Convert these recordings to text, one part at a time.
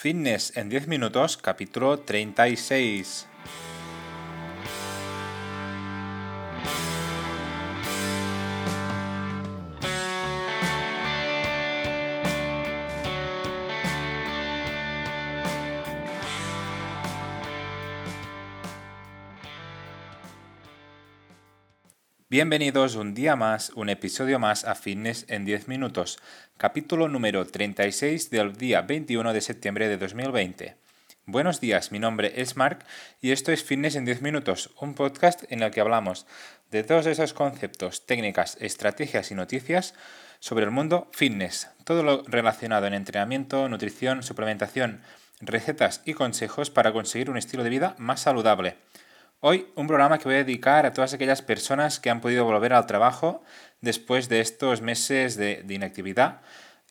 Fitness en 10 minutos, capítulo 36. Bienvenidos un día más, un episodio más a Fitness en 10 minutos, capítulo número 36 del día 21 de septiembre de 2020. Buenos días, mi nombre es Mark y esto es Fitness en 10 minutos, un podcast en el que hablamos de todos esos conceptos, técnicas, estrategias y noticias sobre el mundo fitness, todo lo relacionado en entrenamiento, nutrición, suplementación, recetas y consejos para conseguir un estilo de vida más saludable. Hoy un programa que voy a dedicar a todas aquellas personas que han podido volver al trabajo después de estos meses de, inactividad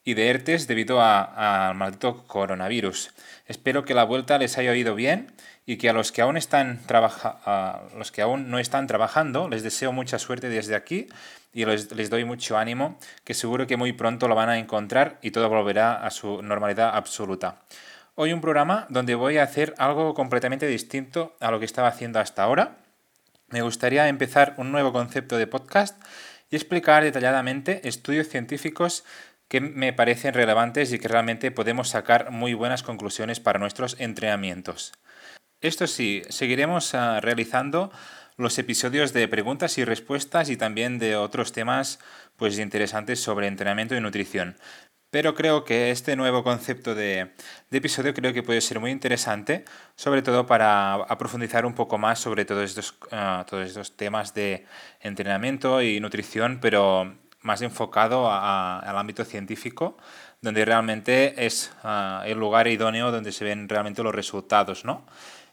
y de ERTES debido al maldito coronavirus. Espero que la vuelta les haya oído bien y que a los que aún están a los que aún no están trabajando les deseo mucha suerte desde aquí y les, les doy mucho ánimo, que seguro que muy pronto lo van a encontrar y todo volverá a su normalidad absoluta. Hoy un programa donde voy a hacer algo completamente distinto a lo que estaba haciendo hasta ahora. Me gustaría empezar un nuevo concepto de podcast y explicar detalladamente estudios científicos que me parecen relevantes y que realmente podemos sacar muy buenas conclusiones para nuestros entrenamientos. Esto sí, seguiremos ah, realizando los episodios de preguntas y respuestas y también de otros temas pues interesantes sobre entrenamiento y nutrición. Pero creo que este nuevo concepto de, episodio creo que puede ser muy interesante, sobre todo para profundizar un poco más sobre todos estos, ah, todos estos temas de entrenamiento y nutrición, pero más enfocado al ámbito científico, donde realmente es ah, el lugar idóneo donde se ven realmente los resultados. ¿no?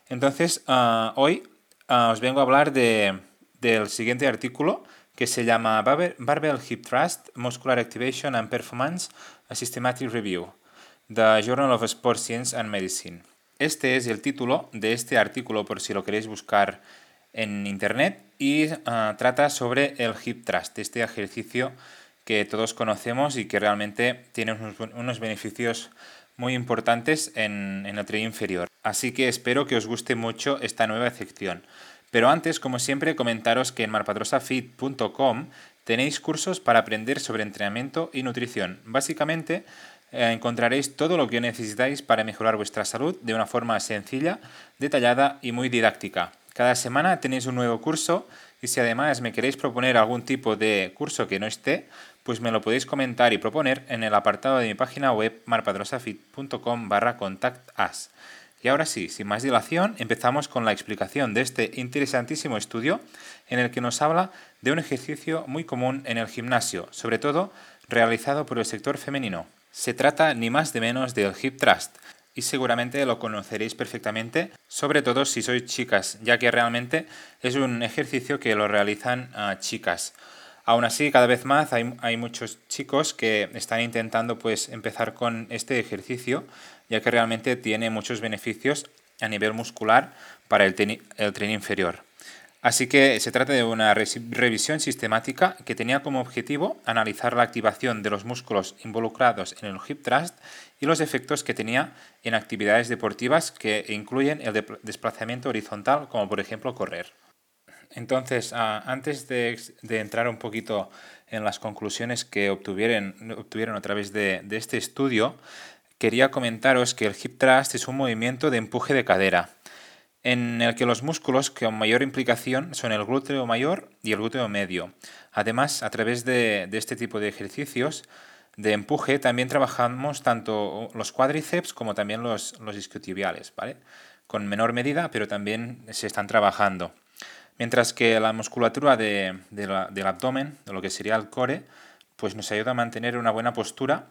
Entonces, ah, hoy os vengo a hablar de, del siguiente artículo que se llama Barbell Hip Thrust, Muscular Activation and Performance, a Systematic Review, The Journal of Sports Science and Medicine. Este es el título de este artículo por si lo queréis buscar en internet y ah, trata sobre el hip thrust, este ejercicio que todos conocemos y que realmente tiene unos, beneficios muy importantes en, en el tren inferior. Así que espero que os guste mucho esta nueva sección. Pero antes, como siempre, comentaros que en marpadrosafit.com tenéis cursos para aprender sobre entrenamiento y nutrición. Básicamente, eh, encontraréis todo lo que necesitáis para mejorar vuestra salud de una forma sencilla, detallada y muy didáctica. Cada semana tenéis un nuevo curso y si además me queréis proponer algún tipo de curso que no esté, pues me lo podéis comentar y proponer en el apartado de mi página web marpadrosafit.com barra contactas. Y ahora sí, sin más dilación, empezamos con la explicación de este interesantísimo estudio en el que nos habla de un ejercicio muy común en el gimnasio, sobre todo realizado por el sector femenino. Se trata ni más de menos del hip thrust, y seguramente lo conoceréis perfectamente, sobre todo si sois chicas, ya que realmente es un ejercicio que lo realizan ah, chicas. Aún así, cada vez más hay, hay, muchos chicos que están intentando pues empezar con este ejercicio ya que realmente tiene muchos beneficios a nivel muscular para el, tren inferior. Así que se trata de una revisión sistemática que tenía como objetivo analizar la activación de los músculos involucrados en el hip thrust y los efectos que tenía en actividades deportivas que incluyen el desplazamiento horizontal, como por ejemplo correr. Entonces, antes de, entrar un poquito en las conclusiones que obtuvieron, a través de este estudio, quería comentaros que el hip thrust es un movimiento de empuje de cadera, en el que los músculos con mayor implicación son el glúteo mayor y el glúteo medio. Además, a través de, este tipo de ejercicios de empuje también trabajamos tanto los cuádriceps como también los, los isquiotibiales. Con menor medida, pero también se están trabajando. Mientras que la musculatura del abdomen, de lo que sería el core, pues nos ayuda a mantener una buena postura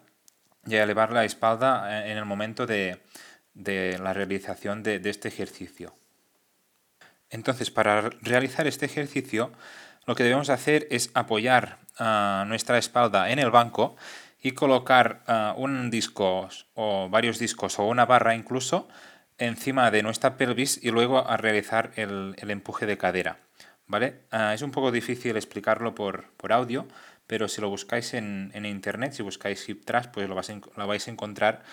y a elevar la espalda en el momento de, la realización de, este ejercicio. Entonces, para realizar este ejercicio, lo que debemos hacer es apoyar ah, nuestra espalda en el banco y colocar ah, un disco o varios discos o una barra incluso encima de nuestra pelvis y luego a realizar el, empuje de cadera. ¿vale? Ah, es un poco difícil explicarlo por, por audio, pero si lo buscáis en, internet, si buscáis hip thrust, pues lo vais, a, vais a encontrar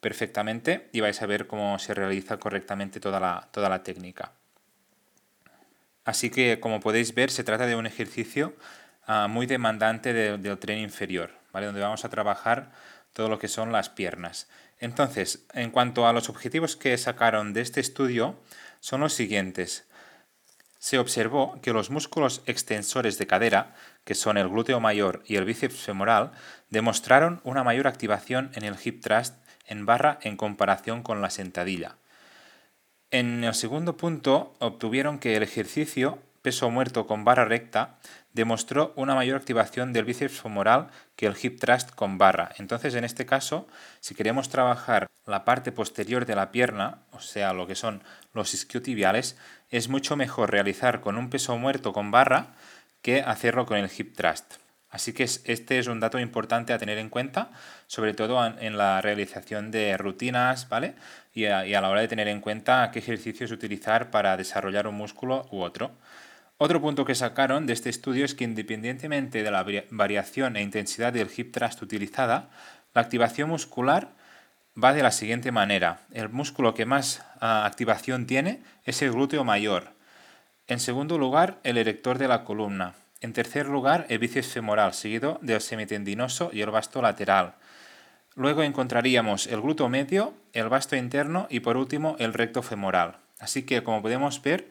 perfectamente y vais a ver cómo se realiza correctamente toda la, toda la técnica. Así que, como podéis ver, se trata de un ejercicio ah, muy demandante del tren inferior, ¿vale? donde vamos a trabajar todo lo que son las piernas. Entonces, en cuanto a los objetivos que sacaron de este estudio, son los siguientes. Se observó que los músculos extensores de cadera, que son el glúteo mayor y el bíceps femoral, demostraron una mayor activación en el hip thrust en barra en comparación con la sentadilla. En el segundo punto, obtuvieron que el ejercicio peso muerto con barra recta demostró una mayor activación del bíceps femoral que el hip thrust con barra. Entonces, en este caso, si queremos trabajar la parte posterior de la pierna, o sea, lo que son los isquiotibiales, es mucho mejor realizar con un peso muerto con barra que hacerlo con el hip thrust. Así que este es un dato importante a tener en cuenta, sobre todo en la realización de rutinas, ¿vale? Y a, la hora de tener en cuenta qué ejercicios utilizar para desarrollar un músculo u otro. Otro punto que sacaron de este estudio es que independientemente de la variación e intensidad del hip thrust utilizada, la activación muscular va de la siguiente manera. El músculo que más ah, activación tiene es el glúteo mayor. En segundo lugar, el erector de la columna. En tercer lugar, el bíceps femoral, seguido del semitendinoso y el vasto lateral. Luego encontraríamos el glúteo medio, el vasto interno y por último el recto femoral. Así que como podemos ver,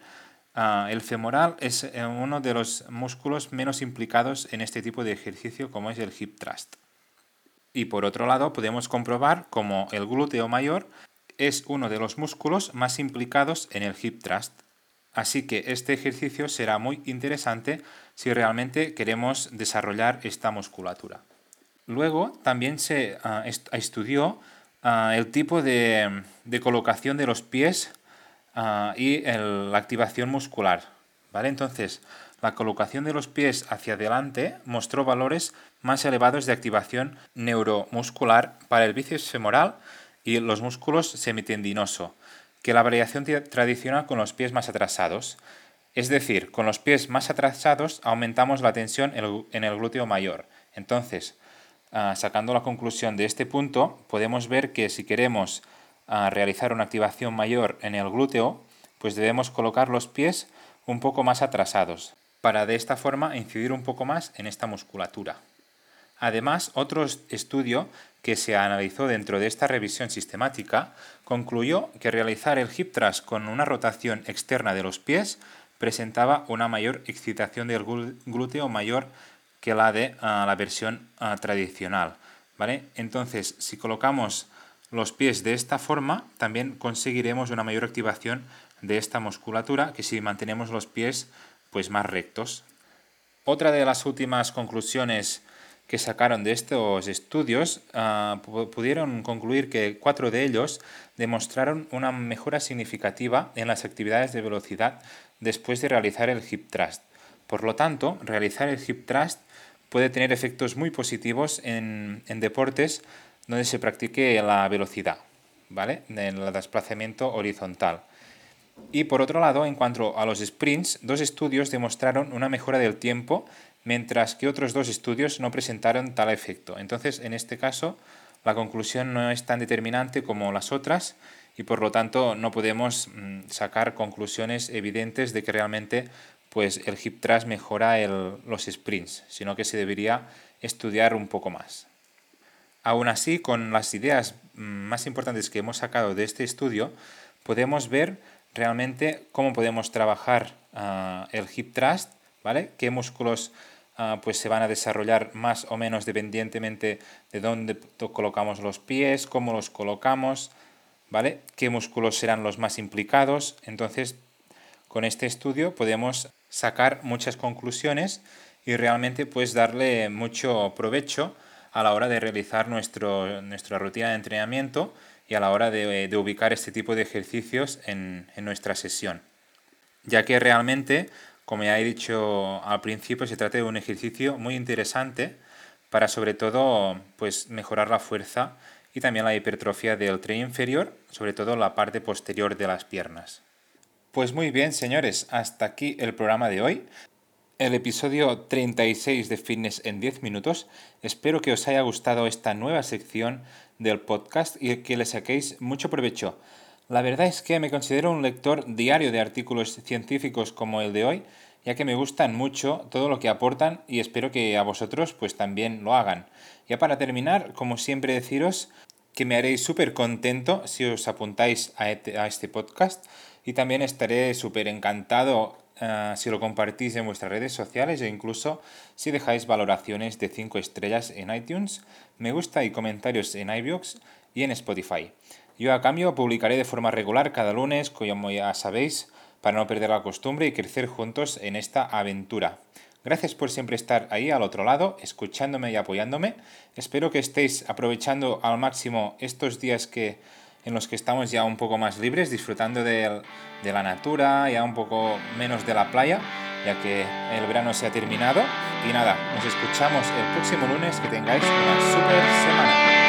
Ah, el femoral es eh, uno de los músculos menos implicados en este tipo de ejercicio como es el hip thrust. Y por otro lado podemos comprobar como el glúteo mayor es uno de los músculos más implicados en el hip thrust. Así que este ejercicio será muy interesante si realmente queremos desarrollar esta musculatura. Luego también se ah, estudió ah, el tipo de, colocación de los pies Ah, y la activación muscular. ¿vale? Entonces, la colocación de los pies hacia adelante mostró valores más elevados de activación neuromuscular para el bíceps femoral y los músculos semitendinoso que la variación tradicional con los pies más atrasados. Es decir, con los pies más atrasados aumentamos la tensión en el glúteo mayor. Entonces, ah, sacando la conclusión de este punto, podemos ver que si queremos a realizar una activación mayor en el glúteo, pues debemos colocar los pies un poco más atrasados, para de esta forma incidir un poco más en esta musculatura. Además, otro estudio que se analizó dentro de esta revisión sistemática concluyó que realizar el hip thrust con una rotación externa de los pies presentaba una mayor excitación del glúteo mayor que la de ah, la versión ah, tradicional. ¿vale? Entonces, si colocamos los pies de esta forma, también conseguiremos una mayor activación de esta musculatura que si mantenemos los pies pues más rectos. Otra de las últimas conclusiones que sacaron de estos estudios ah, pudieron concluir que cuatro de ellos demostraron una mejora significativa en las actividades de velocidad después de realizar el hip thrust. Por lo tanto, realizar el hip thrust puede tener efectos muy positivos en, en deportes donde se practique la velocidad, ¿vale? El desplazamiento horizontal. Y por otro lado, en cuanto a los sprints, dos estudios demostraron una mejora del tiempo, mientras que otros dos estudios no presentaron tal efecto. Entonces, en este caso, la conclusión no es tan determinante como las otras y por lo tanto no podemos mm, sacar conclusiones evidentes de que realmente pues, el hip thrust mejora los sprints, sino que se debería estudiar un poco más. Aún así, con las ideas mm, más importantes que hemos sacado de este estudio, podemos ver realmente cómo podemos trabajar ah, el hip thrust, ¿vale? Qué músculos ah, pues se van a desarrollar más o menos dependientemente de dónde colocamos los pies, cómo los colocamos, ¿vale? Qué músculos serán los más implicados. Entonces, con este estudio podemos sacar muchas conclusiones y realmente pues darle mucho provecho a la hora de realizar nuestro, nuestra rutina de entrenamiento y a la hora de, ubicar este tipo de ejercicios en, nuestra sesión. Ya que realmente, como ya he dicho al principio, se trata de un ejercicio muy interesante para sobre todo pues, mejorar la fuerza y también la hipertrofia del tren inferior, sobre todo la parte posterior de las piernas. Pues muy bien, señores, hasta aquí el programa de hoy el episodio 36 de Fitness en 10 minutos. Espero que os haya gustado esta nueva sección del podcast y que le saquéis mucho provecho. La verdad es que me considero un lector diario de artículos científicos como el de hoy, ya que me gustan mucho todo lo que aportan y espero que a vosotros pues también lo hagan. Ya para terminar, como siempre deciros que me haréis súper contento si os apuntáis a este podcast y también estaré súper encantado eh, si lo compartís en vuestras redes sociales e incluso si dejáis valoraciones de 5 estrellas en iTunes, me gusta y comentarios en iVoox y en Spotify. Yo a cambio publicaré de forma regular cada lunes, como ya sabéis, para no perder la costumbre y crecer juntos en esta aventura. Gracias por siempre estar ahí al otro lado, escuchándome y apoyándome. Espero que estéis aprovechando al máximo estos días que en los que estamos ya un poco más libres, disfrutando de, de la natura, ya un poco menos de la playa, ya que el verano se ha terminado. Y nada, nos escuchamos el próximo lunes, que tengáis una super semana.